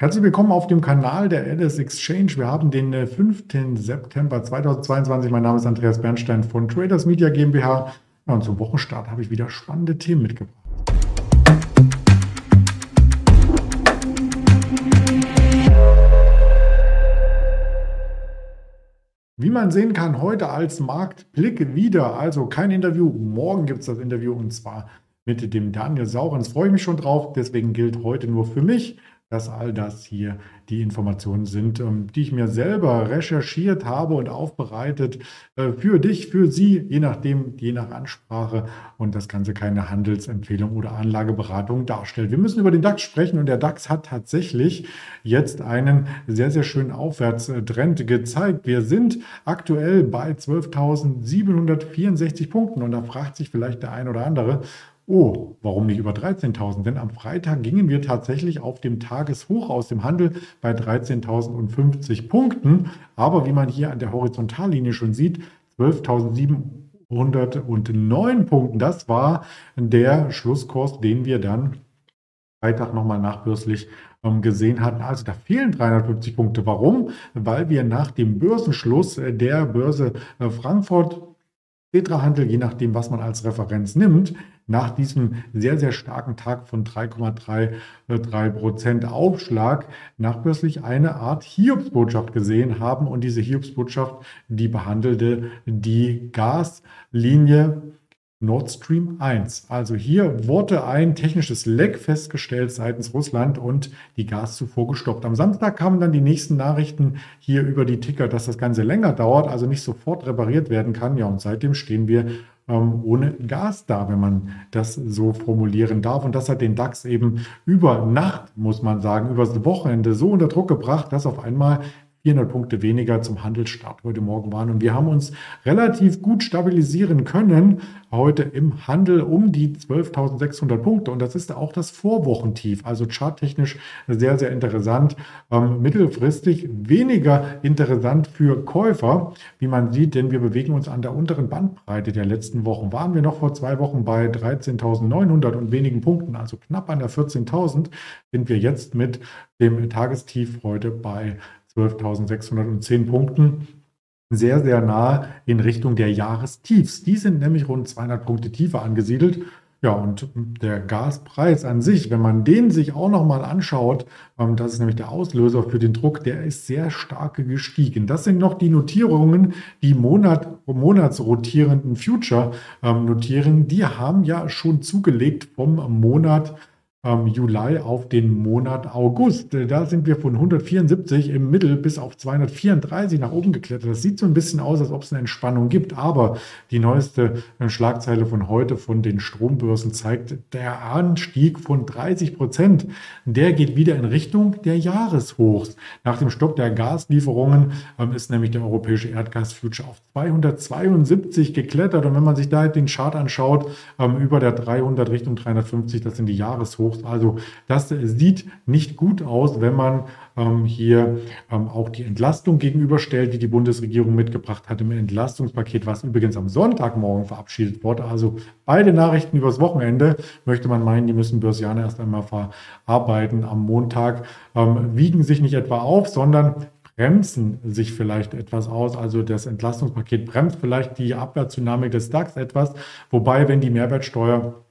Herzlich willkommen auf dem Kanal der Alice Exchange. Wir haben den 5. Äh, September 2022. Mein Name ist Andreas Bernstein von Traders Media GmbH. Und zum Wochenstart habe ich wieder spannende Themen mitgebracht. Wie man sehen kann, heute als Marktblick wieder. Also kein Interview. Morgen gibt es das Interview und zwar mit dem Daniel Saurens. Freue ich mich schon drauf. Deswegen gilt heute nur für mich dass all das hier die Informationen sind, ähm, die ich mir selber recherchiert habe und aufbereitet äh, für dich, für Sie, je nachdem, je nach Ansprache und das Ganze keine Handelsempfehlung oder Anlageberatung darstellt. Wir müssen über den DAX sprechen und der DAX hat tatsächlich jetzt einen sehr, sehr schönen Aufwärtstrend gezeigt. Wir sind aktuell bei 12.764 Punkten und da fragt sich vielleicht der ein oder andere, Oh, warum nicht über 13.000? Denn am Freitag gingen wir tatsächlich auf dem Tageshoch aus dem Handel bei 13.050 Punkten. Aber wie man hier an der Horizontallinie schon sieht, 12.709 Punkten. Das war der Schlusskurs, den wir dann Freitag nochmal nachbörslich ähm, gesehen hatten. Also da fehlen 350 Punkte. Warum? Weil wir nach dem Börsenschluss der Börse äh, Frankfurt Petra-Handel, je nachdem, was man als Referenz nimmt, nach diesem sehr, sehr starken Tag von 3,33 Prozent Aufschlag nachbörslich eine Art Hiobsbotschaft gesehen haben. Und diese Hiobsbotschaft, die behandelte die Gaslinie Nord Stream 1. Also hier wurde ein technisches Leck festgestellt seitens Russland und die Gaszufuhr gestoppt. Am Samstag kamen dann die nächsten Nachrichten hier über die Ticker, dass das Ganze länger dauert, also nicht sofort repariert werden kann. Ja, und seitdem stehen wir ähm, ohne Gas da, wenn man das so formulieren darf. Und das hat den DAX eben über Nacht, muss man sagen, übers Wochenende so unter Druck gebracht, dass auf einmal 400 Punkte weniger zum Handelsstart heute Morgen waren. Und wir haben uns relativ gut stabilisieren können heute im Handel um die 12.600 Punkte. Und das ist auch das Vorwochentief. Also charttechnisch sehr, sehr interessant. Ähm, mittelfristig weniger interessant für Käufer, wie man sieht, denn wir bewegen uns an der unteren Bandbreite der letzten Wochen. Waren wir noch vor zwei Wochen bei 13.900 und wenigen Punkten, also knapp an der 14.000, sind wir jetzt mit dem Tagestief heute bei 12.610 Punkten sehr, sehr nah in Richtung der Jahrestiefs. Die sind nämlich rund 200 Punkte tiefer angesiedelt. Ja, und der Gaspreis an sich, wenn man den sich auch nochmal anschaut, ähm, das ist nämlich der Auslöser für den Druck, der ist sehr stark gestiegen. Das sind noch die Notierungen, die Monat, monatsrotierenden Future ähm, notieren. Die haben ja schon zugelegt vom Monat Juli auf den Monat August. Da sind wir von 174 im Mittel bis auf 234 nach oben geklettert. Das sieht so ein bisschen aus, als ob es eine Entspannung gibt, aber die neueste äh, Schlagzeile von heute von den Strombörsen zeigt, der Anstieg von 30 Prozent, der geht wieder in Richtung der Jahreshochs. Nach dem Stopp der Gaslieferungen ähm, ist nämlich der europäische Erdgasfuture auf 272 geklettert und wenn man sich da den Chart anschaut, ähm, über der 300 Richtung 350, das sind die Jahreshochs Hochs. Also das sieht nicht gut aus, wenn man ähm, hier ähm, auch die Entlastung gegenüberstellt, die die Bundesregierung mitgebracht hat im Entlastungspaket, was übrigens am Sonntagmorgen verabschiedet wurde. Also beide Nachrichten übers Wochenende möchte man meinen, die müssen Börsianer erst einmal verarbeiten. Am Montag ähm, wiegen sich nicht etwa auf, sondern bremsen sich vielleicht etwas aus. Also das Entlastungspaket bremst vielleicht die Abwärtsdynamik des DAX etwas. Wobei, wenn die Mehrwertsteuer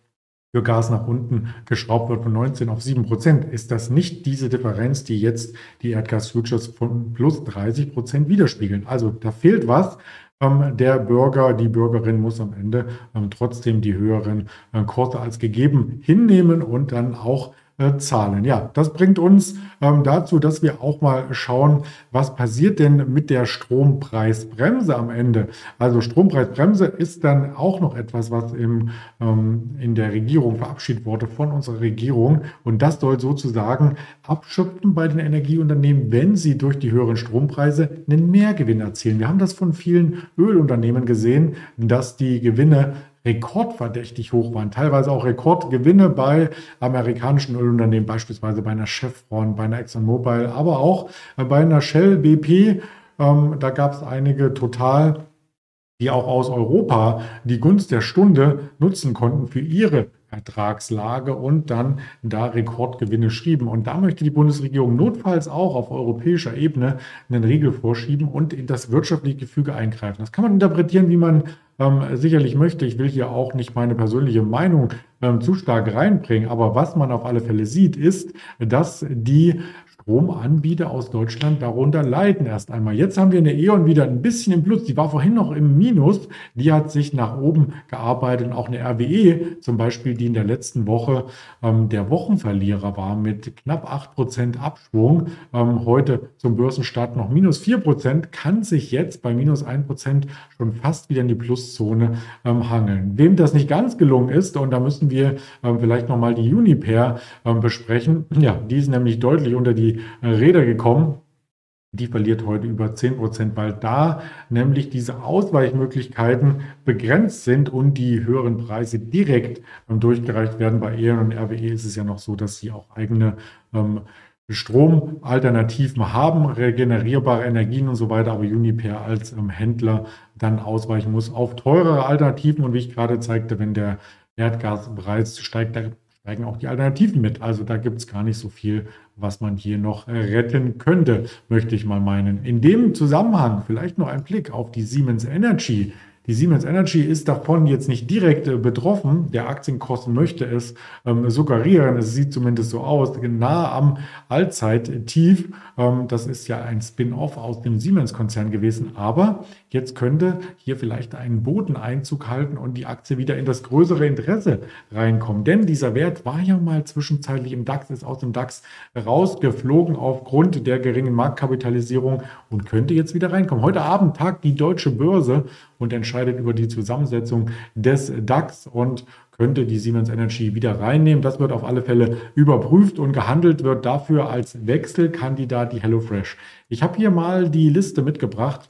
für Gas nach unten geschraubt wird von 19 auf 7 Prozent, ist das nicht diese Differenz, die jetzt die Erdgas-Futures von plus 30 Prozent widerspiegeln. Also da fehlt was. Ähm, der Bürger, die Bürgerin muss am Ende ähm, trotzdem die höheren äh, Kurse als gegeben hinnehmen und dann auch äh, zahlen. Ja, das bringt uns ähm, dazu, dass wir auch mal schauen, was passiert denn mit der Strompreisbremse am Ende. Also Strompreisbremse ist dann auch noch etwas, was im, ähm, in der Regierung verabschiedet wurde von unserer Regierung. Und das soll sozusagen abschöpfen bei den Energieunternehmen, wenn sie durch die höheren Strompreise einen Mehrgewinn erzielen. Wir haben das von vielen Ölunternehmen gesehen, dass die Gewinne rekordverdächtig hoch waren. Teilweise auch Rekordgewinne bei amerikanischen Ölunternehmen, beispielsweise bei einer Chevron, bei einer ExxonMobil, aber auch bei einer Shell BP. Ähm, da gab es einige total die auch aus Europa die Gunst der Stunde nutzen konnten für ihre Ertragslage und dann da Rekordgewinne schrieben. Und da möchte die Bundesregierung notfalls auch auf europäischer Ebene einen Riegel vorschieben und in das wirtschaftliche Gefüge eingreifen. Das kann man interpretieren, wie man ähm, sicherlich möchte. Ich will hier auch nicht meine persönliche Meinung ähm, zu stark reinbringen, aber was man auf alle Fälle sieht, ist, dass die Stromanbieter aus Deutschland darunter leiden erst einmal. Jetzt haben wir eine E.ON wieder ein bisschen im Plus. Die war vorhin noch im Minus. Die hat sich nach oben gearbeitet. Und auch eine RWE zum Beispiel, die in der letzten Woche ähm, der Wochenverlierer war mit knapp 8% Abschwung. Ähm, heute zum Börsenstart noch minus 4%, kann sich jetzt bei minus 1% schon fast wieder in die Pluszone ähm, hangeln. Wem das nicht ganz gelungen ist, und da müssen wir ähm, vielleicht nochmal die Uniper ähm, besprechen. Ja, die ist nämlich deutlich unter die Räder gekommen. Die verliert heute über 10 Prozent, weil da nämlich diese Ausweichmöglichkeiten begrenzt sind und die höheren Preise direkt ähm, durchgereicht werden. Bei E.ON und RWE ist es ja noch so, dass sie auch eigene ähm, Stromalternativen haben, regenerierbare Energien und so weiter, aber Uniper als ähm, Händler dann ausweichen muss auf teurere Alternativen. Und wie ich gerade zeigte, wenn der Erdgaspreis steigt, da steigen auch die Alternativen mit. Also da gibt es gar nicht so viel, was man hier noch retten könnte, möchte ich mal meinen. In dem Zusammenhang vielleicht noch ein Blick auf die Siemens Energy. Die Siemens Energy ist davon jetzt nicht direkt äh, betroffen. Der Aktienkurs möchte es ähm, suggerieren. Es sieht zumindest so aus, nah am Allzeittief. Ähm, das ist ja ein Spin-off aus dem Siemens-Konzern gewesen. Aber jetzt könnte hier vielleicht ein Bodeneinzug halten und die Aktie wieder in das größere Interesse reinkommen. Denn dieser Wert war ja mal zwischenzeitlich im DAX, ist aus dem DAX rausgeflogen aufgrund der geringen Marktkapitalisierung und könnte jetzt wieder reinkommen. Heute Abend tagt die deutsche Börse und entscheidet über die Zusammensetzung des DAX und könnte die Siemens Energy wieder reinnehmen. Das wird auf alle Fälle überprüft und gehandelt wird dafür als Wechselkandidat die HelloFresh. Ich habe hier mal die Liste mitgebracht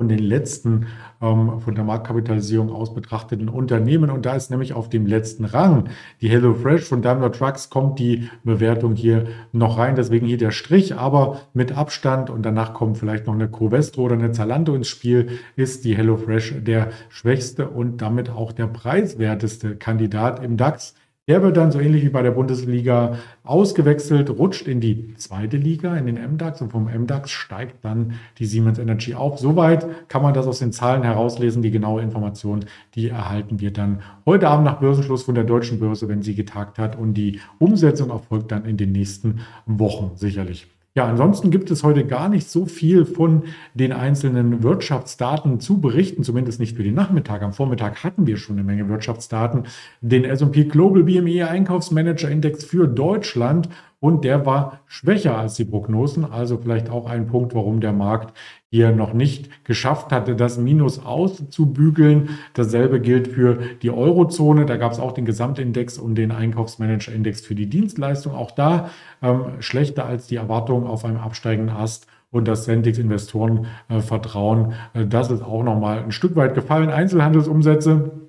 von den letzten ähm, von der Marktkapitalisierung aus betrachteten Unternehmen. Und da ist nämlich auf dem letzten Rang die HelloFresh von Daimler Trucks kommt die Bewertung hier noch rein. Deswegen hier der Strich, aber mit Abstand und danach kommt vielleicht noch eine Covestro oder eine Zalando ins Spiel, ist die HelloFresh der schwächste und damit auch der preiswerteste Kandidat im DAX. Der wird dann so ähnlich wie bei der Bundesliga ausgewechselt, rutscht in die zweite Liga, in den MDAX und vom MDAX steigt dann die Siemens Energy auf. Soweit kann man das aus den Zahlen herauslesen. Die genaue Information, die erhalten wir dann heute Abend nach Börsenschluss von der deutschen Börse, wenn sie getagt hat und die Umsetzung erfolgt dann in den nächsten Wochen sicherlich. Ja, ansonsten gibt es heute gar nicht so viel von den einzelnen Wirtschaftsdaten zu berichten, zumindest nicht für den Nachmittag. Am Vormittag hatten wir schon eine Menge Wirtschaftsdaten. Den S&P Global BME Einkaufsmanager Index für Deutschland und der war schwächer als die Prognosen. Also vielleicht auch ein Punkt, warum der Markt hier noch nicht geschafft hatte, das Minus auszubügeln. Dasselbe gilt für die Eurozone. Da gab es auch den Gesamtindex und den Einkaufsmanager-Index für die Dienstleistung. Auch da ähm, schlechter als die Erwartungen auf einem absteigenden Ast und das Sentix Investoren äh, vertrauen. Äh, das ist auch nochmal ein Stück weit gefallen. Einzelhandelsumsätze,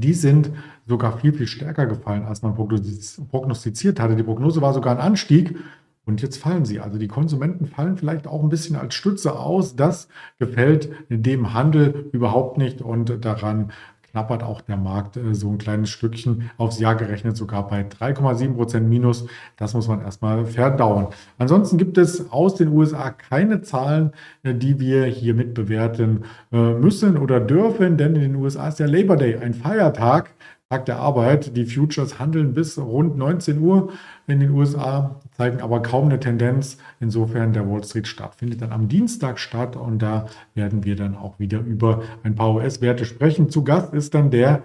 die sind sogar viel, viel stärker gefallen, als man prognostiziert hatte. Die Prognose war sogar ein Anstieg und jetzt fallen sie. Also die Konsumenten fallen vielleicht auch ein bisschen als Stütze aus. Das gefällt dem Handel überhaupt nicht und daran knappert auch der Markt äh, so ein kleines Stückchen aufs Jahr gerechnet, sogar bei 3,7 Prozent Minus. Das muss man erstmal verdauen. Ansonsten gibt es aus den USA keine Zahlen, äh, die wir hier mitbewerten äh, müssen oder dürfen, denn in den USA ist der Labor Day ein Feiertag. Tag der Arbeit. Die Futures handeln bis rund 19 Uhr in den USA, zeigen aber kaum eine Tendenz. Insofern der Wall Street Start findet dann am Dienstag statt und da werden wir dann auch wieder über ein paar US-Werte sprechen. Zu Gast ist dann der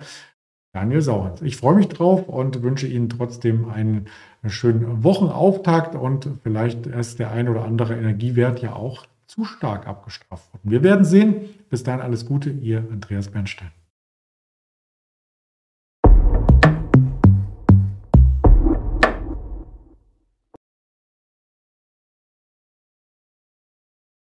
Daniel Sauerns. Ich freue mich drauf und wünsche Ihnen trotzdem einen schönen Wochenauftakt und vielleicht ist der ein oder andere Energiewert ja auch zu stark abgestraft worden. Wir werden sehen. Bis dahin alles Gute, Ihr Andreas Bernstein.